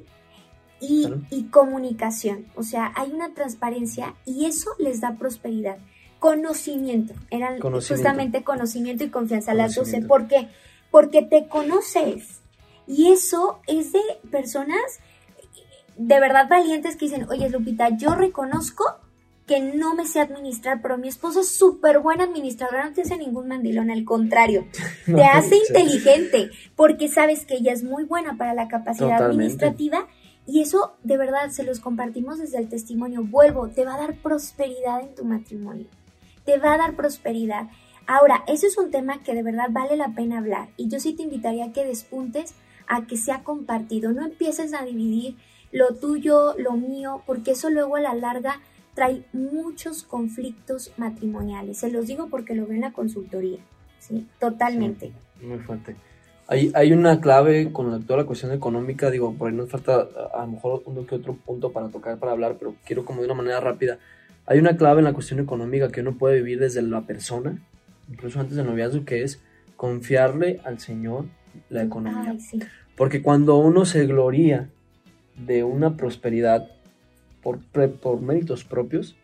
Y, Claro. y comunicación. O sea, hay una transparencia y eso les da prosperidad. Conocimiento. Eran Conocimiento. justamente conocimiento y confianza las doce. Conocimiento. ¿Por qué? Porque te conoces. Y eso es de personas de verdad valientes que dicen, oye Lupita, yo reconozco que no me sé administrar, pero mi esposo es súper buen administrador, no te hace ningún mandilón, al contrario, (laughs) te hace sí. inteligente, porque sabes que ella es muy buena para la capacidad Totalmente. administrativa y eso de verdad se los compartimos desde el testimonio. Vuelvo, te va a dar prosperidad en tu matrimonio, te va a dar prosperidad. Ahora, eso es un tema que de verdad vale la pena hablar y yo sí te invitaría a que despuntes a que sea compartido, no empieces a dividir lo tuyo, lo mío, porque eso luego a la larga trae muchos conflictos matrimoniales. Se los digo porque lo veo en la consultoría, ¿sí? Totalmente. Muy fuerte. Hay, hay una clave con la- toda la cuestión económica, digo, por ahí nos falta a, a lo mejor uno que otro punto para tocar, para hablar, pero quiero como de una manera rápida. Hay una clave en la cuestión económica que uno puede vivir desde la persona, incluso antes del noviazgo, que es confiarle al Señor la economía. Ay, sí. Porque cuando uno se gloría de una prosperidad por, méritos propios,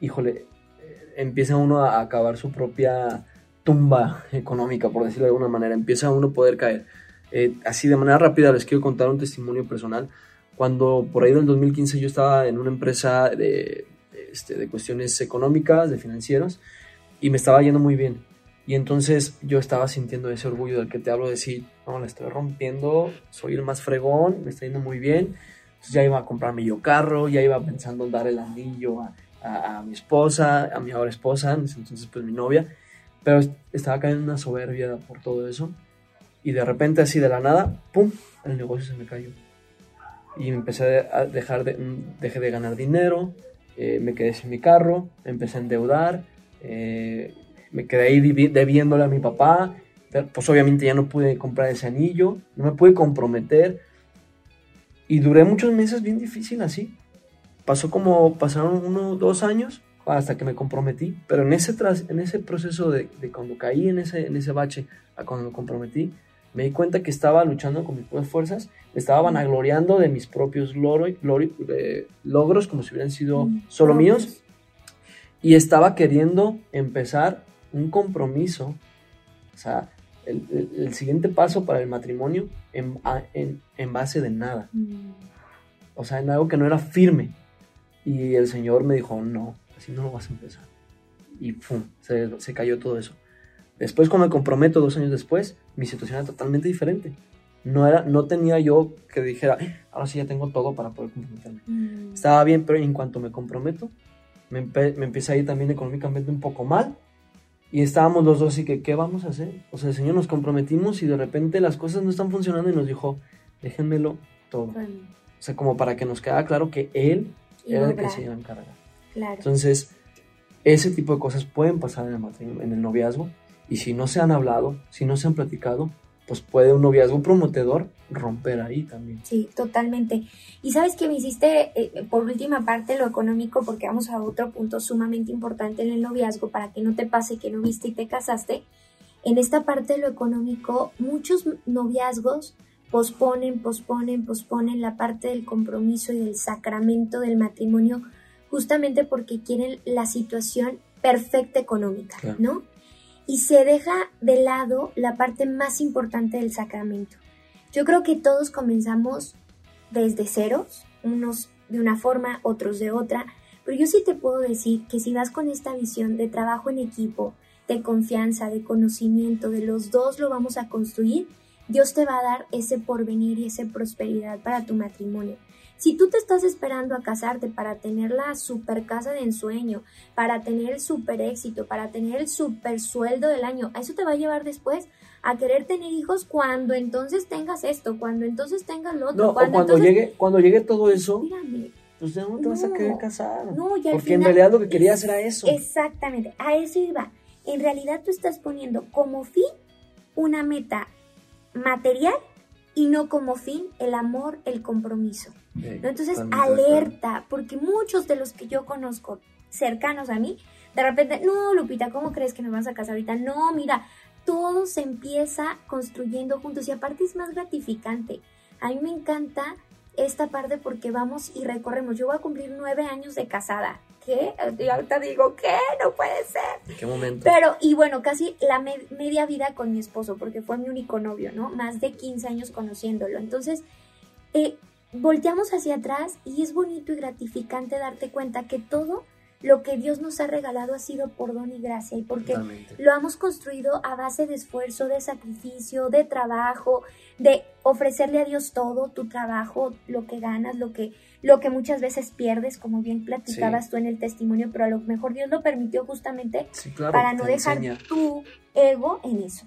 híjole, eh, empieza uno a acabar su propia tumba económica, por decirlo de alguna manera, empieza uno a poder caer. Eh, así de manera rápida les quiero contar un testimonio personal. Cuando por ahí del 2015 yo estaba en una empresa de, este, de cuestiones económicas, de financieros, y me estaba yendo muy bien. Y entonces yo estaba sintiendo ese orgullo del que te hablo, de decir, no, la estoy rompiendo, soy el más fregón, me está yendo muy bien. Entonces ya iba a comprarme yo carro, ya iba pensando en dar el anillo a, a- a mi esposa, a mi ahora esposa, entonces pues mi novia, pero est- estaba cayendo en una soberbia por todo eso. Y de repente así de la nada, ¡pum!, el negocio se me cayó. Y empecé a dejar de, mm, dejé de ganar dinero, eh, me quedé sin mi carro, me empecé a endeudar, eh, me quedé ahí debi- debiéndole a mi papá, pues obviamente ya no pude comprar ese anillo, no me pude comprometer y duré muchos meses bien difícil así. Pasó como, pasaron uno, dos años hasta que me comprometí, pero en ese, tras, en ese proceso de, de cuando caí en ese, en ese bache a cuando me comprometí, me di cuenta que estaba luchando con mis propias fuerzas, me estaba vanagloriando de mis propios loro- eh, logros como si hubieran sido Mm, solo propios. míos y estaba queriendo empezar un compromiso, o sea, el, el- el siguiente paso para el matrimonio en, en- en base de nada. Mm, o sea, en algo que no era firme. Y el Señor me dijo, no, así no lo vas a empezar. Y ¡pum! Se, se cayó todo eso. Después, cuando me comprometo dos años después, mi situación era totalmente diferente. No, era, no tenía yo que dijera, "Eh, ahora sí ya tengo todo para poder comprometerme. Mm, Estaba bien, pero en cuanto me comprometo, me, me empieza a ir también económicamente un poco mal. Y estábamos los dos así que, ¿qué vamos a hacer? O sea, el Señor nos comprometimos y de repente las cosas no están funcionando y nos dijo, déjenmelo todo. bueno, O sea, como para que nos quedara claro que Él y era el que se iba a encargar. claro. Entonces, ese tipo de cosas pueden pasar en el matrimonio, en el noviazgo. Y si no se han hablado, si no se han platicado, pues puede un noviazgo prometedor romper ahí también. Sí, totalmente. Y sabes que me hiciste, eh, por última parte, lo económico, porque vamos a otro punto sumamente importante en el noviazgo, para que no te pase que no viste y te casaste. En esta parte de lo económico, muchos noviazgos posponen, posponen, posponen la parte del compromiso y del sacramento del matrimonio, justamente porque quieren la situación perfecta económica, Claro. ¿no? Y se deja de lado la parte más importante del sacramento. Yo creo que todos comenzamos desde ceros, unos de una forma, otros de otra, pero yo sí te puedo decir que si vas con esta visión de trabajo en equipo, de confianza, de conocimiento, de los dos lo vamos a construir, Dios te va a dar ese porvenir y esa prosperidad para tu matrimonio. Si tú te estás esperando a casarte para tener la super casa de ensueño, para tener el super éxito, para tener el super sueldo del año, a eso te va a llevar después a querer tener hijos cuando entonces tengas esto, cuando entonces tengas lo otro, No, o cuando entonces... llegue, cuando llegue todo eso, Mírame, pues ya no te vas a No, querer casar. no, y al porque en final realidad lo que querías es- era eso. Exactamente, a eso iba. En realidad tú estás poniendo como fin una meta material y no como fin el amor, el compromiso. Eh, ¿no? Entonces, de alerta, porque muchos de los que yo conozco cercanos a mí, de repente, no, Lupita, ¿cómo crees que nos vamos a casar ahorita? No, mira, todo se empieza construyendo juntos y aparte es más gratificante. A mí me encanta esta parte porque vamos y recorremos. Yo voy a cumplir nueve años de casada. ¿Qué? Y ahorita digo, ¿qué? No puede ser. ¿En qué momento? Pero, y bueno, casi la me- media vida con mi esposo, porque fue mi único novio, ¿no? Más de 15 años conociéndolo. Entonces, eh, volteamos hacia atrás y es bonito y gratificante darte cuenta que todo lo que Dios nos ha regalado ha sido por don y gracia y porque Totalmente. lo hemos construido a base de esfuerzo, de sacrificio, de trabajo, de ofrecerle a Dios todo, tu trabajo, lo que ganas, lo que, lo que muchas veces pierdes, como bien platicabas Sí. tú en el testimonio, pero a lo mejor Dios lo permitió justamente Sí, claro. para no dejar enseña. tu ego en eso.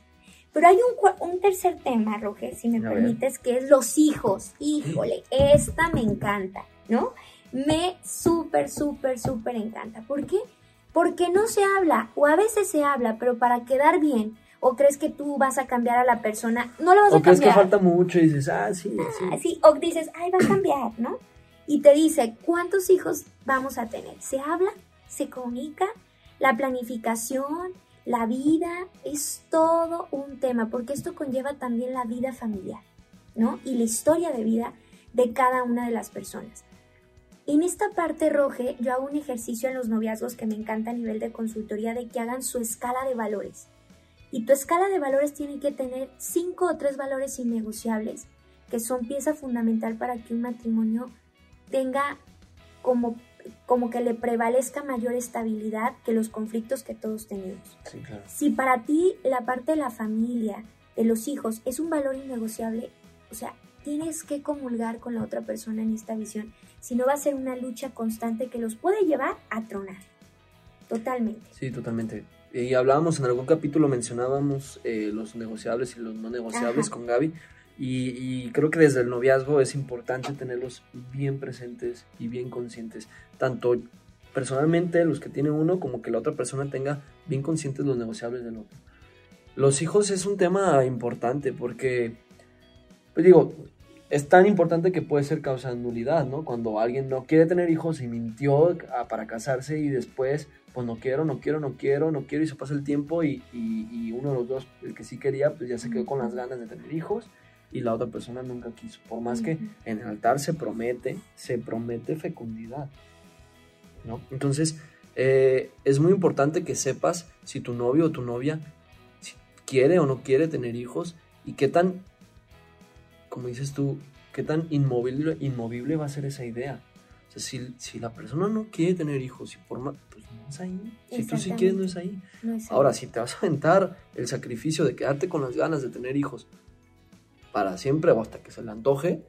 Pero hay un, un tercer tema, Roger, si me A ver. permites, que es los hijos. Híjole, esta me encanta, ¿no? Me súper, súper, súper encanta. ¿Por qué? Porque no se habla, o a veces se habla, pero para quedar bien, o crees que tú vas a cambiar a la persona, no lo vas O a crees que cambiar. falta mucho y dices, ah, sí, sí. Así, o dices, ay, va a cambiar, ¿no? Y te dice, ¿cuántos hijos vamos a tener? Se habla, se comunica, la planificación, la vida, es todo un tema, porque esto conlleva también la vida familiar, ¿no? Y la historia de vida de cada una de las personas. En esta parte, Roge, yo hago un ejercicio en los noviazgos que me encanta a nivel de consultoría de que hagan su escala de valores. Y tu escala de valores tiene que tener cinco o tres valores innegociables que son pieza fundamental para que un matrimonio tenga como, como que le prevalezca mayor estabilidad que los conflictos que todos tenemos. Sí, claro. Si para ti la parte de la familia, de los hijos, es un valor innegociable, o sea, tienes que comulgar con la otra persona en esta visión, si no va a ser una lucha constante que los puede llevar a tronar. Totalmente. Sí, totalmente. Y hablábamos en algún capítulo, mencionábamos eh, los negociables y los no negociables Ajá. con Gaby. Y, y creo que desde el noviazgo es importante tenerlos bien presentes y bien conscientes. Tanto personalmente los que tiene uno como que la otra persona tenga bien conscientes los negociables del otro. Los hijos es un tema importante porque, pues digo, es tan importante que puede ser causa de nulidad, ¿no? Cuando alguien no quiere tener hijos y mintió ah, para casarse y después, pues no quiero, no quiero, no quiero, no quiero y se pasa el tiempo y, y- y uno de los dos, el que sí quería, pues ya se quedó con las ganas de tener hijos y la otra persona nunca quiso. Por más que en el altar se promete, se promete fecundidad, ¿no? Entonces, eh, es muy importante que sepas si tu novio o tu novia quiere o no quiere tener hijos y qué tan, como dices tú, ¿qué tan inmovible, inmovible va a ser esa idea? O sea, si, si la persona no quiere tener hijos, y por más, pues no es ahí. Si tú sí quieres, no es ahí. No es Ahora, si te vas a aventar el sacrificio de quedarte con las ganas de tener hijos para siempre o hasta que se le antoje,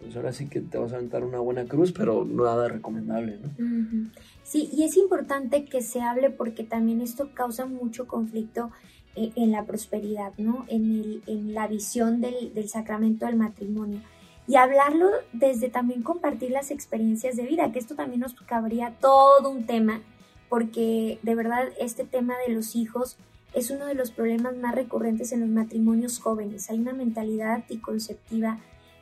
pues ahora sí que te vas a aventar una buena cruz, pero nada recomendable, ¿no? Sí, y es importante que se hable porque también esto causa mucho conflicto en la prosperidad, ¿no? En, la visión del, del sacramento del matrimonio. Y hablarlo desde también compartir las experiencias de vida, que esto también nos cabría todo un tema, porque de verdad este tema de los hijos es uno de los problemas más recurrentes en los matrimonios jóvenes. Hay una mentalidad anticonceptiva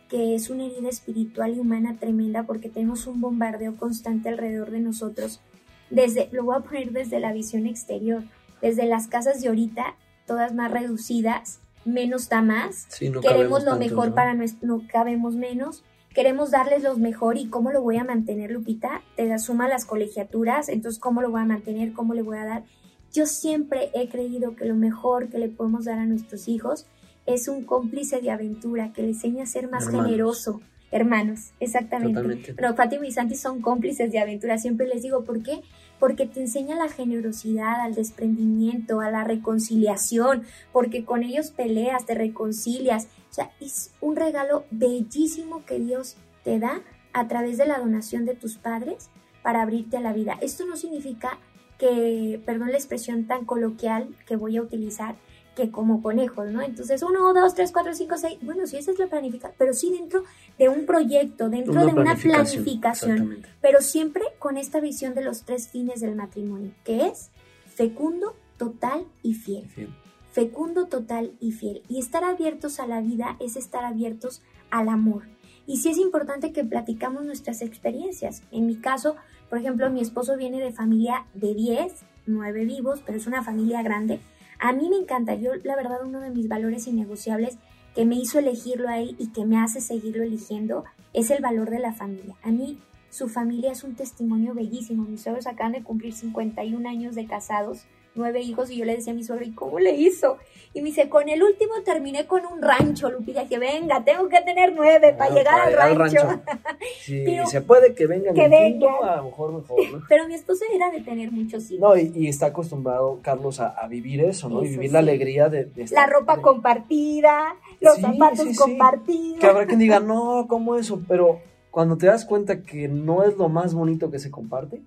que es una herida espiritual y humana tremenda porque tenemos un bombardeo constante alrededor de nosotros. Desde, lo voy a poner desde la visión exterior, desde las casas de ahorita, todas más reducidas, menos da más. Sí, no Queremos lo tantos, mejor ¿no? para nuestro, no cabemos menos. Queremos darles lo mejor y cómo lo voy a mantener, Lupita. Te da suma las colegiaturas, entonces cómo lo voy a mantener, cómo le voy a dar. Yo siempre he creído que lo mejor que le podemos dar a nuestros hijos es un cómplice de aventura que le enseña a ser más Hermanos. generoso. Hermanos, exactamente. Totalmente. Pero Fátima y Santi son cómplices de aventura. Siempre les digo, ¿por qué? Porque te enseña la generosidad, al desprendimiento, a la reconciliación, porque con ellos peleas, te reconcilias. O sea, es un regalo bellísimo que Dios te da a través de la donación de tus padres para abrirte a la vida. Esto no significa que, perdón la expresión tan coloquial que voy a utilizar, que como conejos, ¿no? Entonces, uno, dos, tres, cuatro, cinco, seis. Bueno, sí, esa es la planificación, pero sí dentro de un proyecto, dentro de una planificación, pero siempre con esta visión de los tres fines del matrimonio, que es fecundo, total y fiel. Fiel. Fecundo, total y fiel. Y estar abiertos a la vida es estar abiertos al amor. Y sí es importante que platicamos nuestras experiencias. En mi caso, por ejemplo, mi esposo viene de familia de 10, 9 vivos, pero es una familia grande. A mí me encanta, yo la verdad uno de mis valores innegociables que me hizo elegirlo a él y que me hace seguirlo eligiendo es el valor de la familia. A mí su familia es un testimonio bellísimo. Mis suegros acaban de cumplir 51 años de casados, nueve hijos, y yo le decía a mi suegro, ¿y cómo le hizo? Y me dice, con el último terminé con un rancho, Lupita, que venga, tengo que tener nueve para Ah, llegar para al llegar al rancho. rancho. (laughs) Pero- se puede que vengan que vengan. a lo mejor mejor, ¿no? (laughs) Pero mi esposo era de tener muchos hijos. No, y, y está acostumbrado Carlos a, a vivir eso, ¿no? y vivir la alegría de, de La estar- ropa de- compartida, los Sí, zapatos sí, compartidos. Que habrá quien diga, no, ¿cómo eso? Pero cuando te das cuenta que no es lo más bonito que se comparte.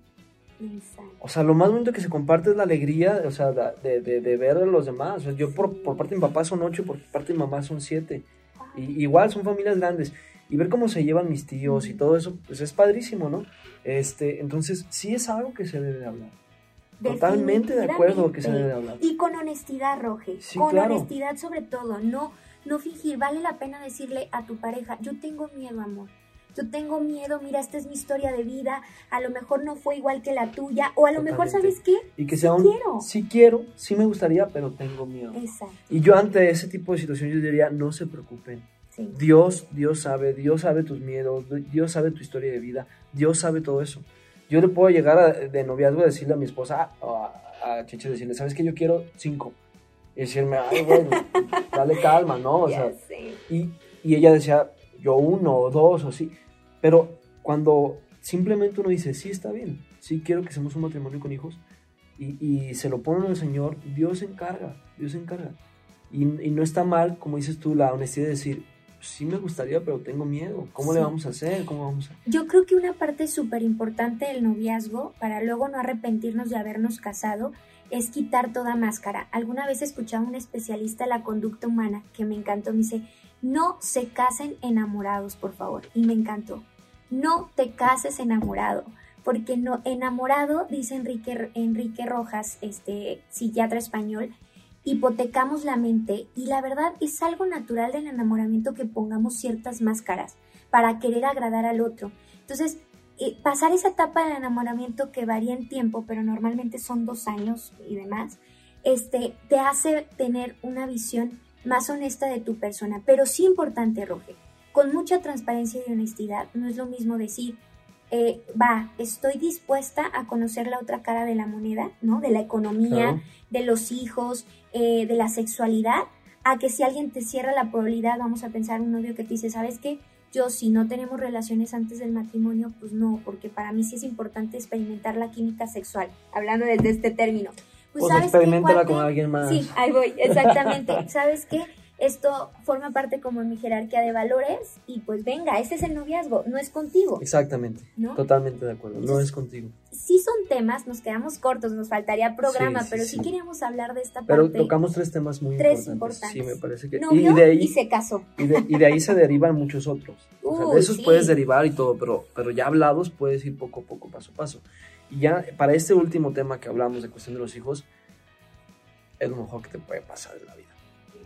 O sea, lo más bonito que se comparte es la alegría, o sea, de, de, de ver a los demás. O sea, yo por, por parte de mi papá son ocho, por parte de mi mamá son siete. Y, igual son familias grandes. Y ver cómo se llevan mis tíos y todo eso, pues es padrísimo, ¿no? Este, entonces, sí es algo que se debe de hablar. Totalmente de acuerdo que se debe de hablar. Y con honestidad, Roge. Sí, con claro. honestidad sobre todo. No, no fingir. Vale la pena decirle a tu pareja, yo tengo miedo, amor. Yo tengo miedo, mira, esta es mi historia de vida. A lo mejor no fue igual que la tuya. O a lo mejor, Totalmente. ¿sabes qué? Y que Sí sea un, quiero. sí quiero, sí me gustaría, pero tengo miedo. Exacto. Y yo ante ese tipo de situaciones yo diría, no se preocupen. Sí. Dios, Dios sabe, Dios sabe tus miedos, Dios sabe tu historia de vida, Dios sabe todo eso. Yo le puedo llegar a- de noviazgo a decirle a mi esposa, a, a Cheche, decirle, ¿sabes que Yo quiero cinco. Y decirme, ay, bueno, (laughs) dale calma, ¿no? O sea, y, y ella decía, yo uno o dos o sí. Pero cuando simplemente uno dice, sí, está bien, sí quiero que seamos un matrimonio con hijos, y, y se lo ponen al Señor, Dios se encarga, Dios se encarga. Y, y no está mal, como dices tú, la honestidad de decir, sí me gustaría, pero tengo miedo. ¿Cómo le Sí. vamos a hacer? ¿Cómo vamos a...? Yo creo que una parte súper importante del noviazgo, para luego no arrepentirnos de habernos casado, es quitar toda máscara. Alguna vez escuchaba a un especialista en la conducta humana que me encantó. Me dice, no se casen enamorados, por favor. Y me encantó. No te cases enamorado. Porque no, enamorado, dice Enrique, Enrique Rojas, este psiquiatra español, hipotecamos la mente y la verdad es algo natural del enamoramiento que pongamos ciertas máscaras para querer agradar al otro. Entonces, eh, pasar esa etapa del enamoramiento que varía en tiempo, pero normalmente son dos años y demás, este, te hace tener una visión más honesta de tu persona. Pero sí importante, Roge, con mucha transparencia y honestidad, no es lo mismo decir, eh, va, estoy dispuesta a conocer la otra cara de la moneda, ¿no? De la economía, Claro. de los hijos, eh, de la sexualidad, a que si alguien te cierra la probabilidad, vamos a pensar un novio que te dice, ¿sabes qué? Yo si no tenemos relaciones antes del matrimonio, pues no, porque para mí sí es importante experimentar la química sexual, hablando desde este término. Pues, pues ¿sabes experimentala con alguien más. Sí, ahí voy, exactamente. (laughs) ¿Sabes qué? Esto forma parte como en mi jerarquía de valores y pues venga, ese es el noviazgo, no es contigo. Exactamente, totalmente de acuerdo, no es contigo. Sí son temas, nos quedamos cortos, nos faltaría programa, pero sí, queríamos hablar de esta parte. Pero tocamos tres temas muy tres importantes. Sí, me parece que... y, de ahí, y se casó. Y de, ahí se (laughs) derivan muchos otros. O sea, de esos puedes derivar y todo, pero, pero ya hablados puedes ir poco a poco, paso a paso. Y ya para este último tema que hablamos de cuestión de los hijos, es lo mejor que te puede pasar en la vida.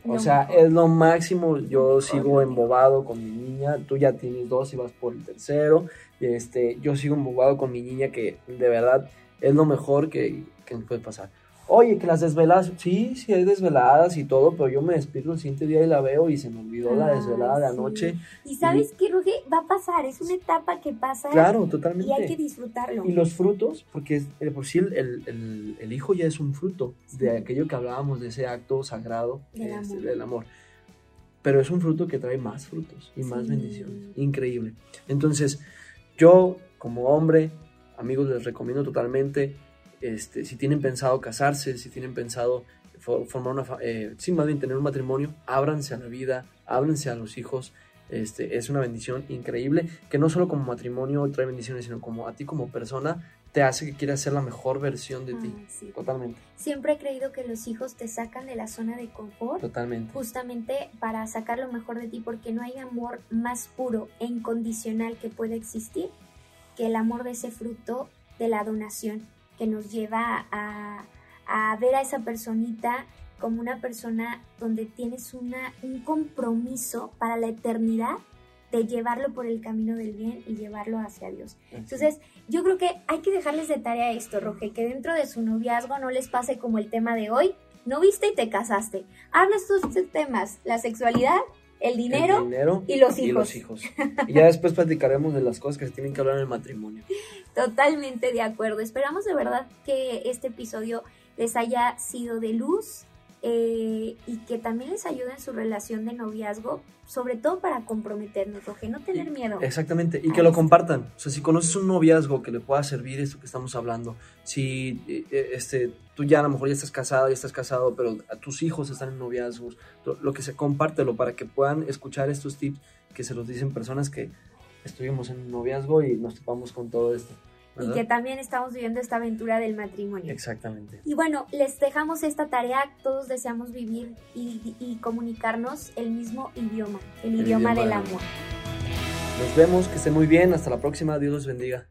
O sea, es lo máximo. Yo sigo embobado con mi niña. Tú ya tienes dos y vas por el tercero. Este, yo sigo embobado con mi niña que de verdad es lo mejor que, que nos puede pasar. Oye, que las desveladas, sí, sí hay desveladas y todo, pero yo me despierto el siguiente día y la veo y se me olvidó la desvelada de anoche. Y sabes qué, Ruge, va a pasar, es una etapa que pasa. Claro, totalmente. Y hay que disfrutarlo. Y los frutos, porque por sí el, el, hijo ya es un fruto de aquello que hablábamos, de ese acto sagrado del, este, amor. del amor. Pero es un fruto que trae más frutos y más bendiciones. Increíble. Entonces, yo como hombre, amigos, les recomiendo totalmente este, si tienen pensado casarse, si tienen pensado formar una, eh, sin más bien tener un matrimonio, ábranse a la vida, ábranse a los hijos. Este, es una bendición increíble que no solo como matrimonio trae bendiciones, sino como a ti como persona te hace que quieras ser la mejor versión de ti. Totalmente. Siempre he creído que los hijos te sacan de la zona de confort. Totalmente. Justamente para sacar lo mejor de ti, porque no hay amor más puro e incondicional que pueda existir que el amor de ese fruto de la donación que nos lleva a, ver a esa personita como una persona donde tienes una, un compromiso para la eternidad de llevarlo por el camino del bien y llevarlo hacia Dios. Entonces, yo creo que hay que dejarles de tarea esto, Roge, que dentro de su noviazgo no les pase como el tema de hoy, no viste y te casaste. Habla estos temas, la sexualidad, el dinero, y, los hijos. y ya después platicaremos de las cosas que se tienen que hablar en el matrimonio. (laughs) Totalmente de acuerdo. Esperamos de verdad que este episodio les haya sido de luz eh, y que también les ayude en su relación de noviazgo, sobre todo para comprometernos, Roge, no tener miedo. Exactamente, y que lo compartan. O sea, si conoces un noviazgo que le pueda servir esto que estamos hablando, si eh, eh, este, tú ya a lo mejor ya estás casado, ya estás casado, pero a tus hijos están en noviazgos, lo, que se compártelo para que puedan escuchar estos tips que se los dicen personas que estuvimos en un noviazgo y nos topamos con todo esto y que también estamos viviendo esta aventura del matrimonio. Exactamente. Y bueno, les dejamos esta tarea, todos deseamos vivir y, comunicarnos el mismo idioma, el, idioma, del amor. Nos vemos, que estén muy bien, hasta la próxima, Dios los bendiga.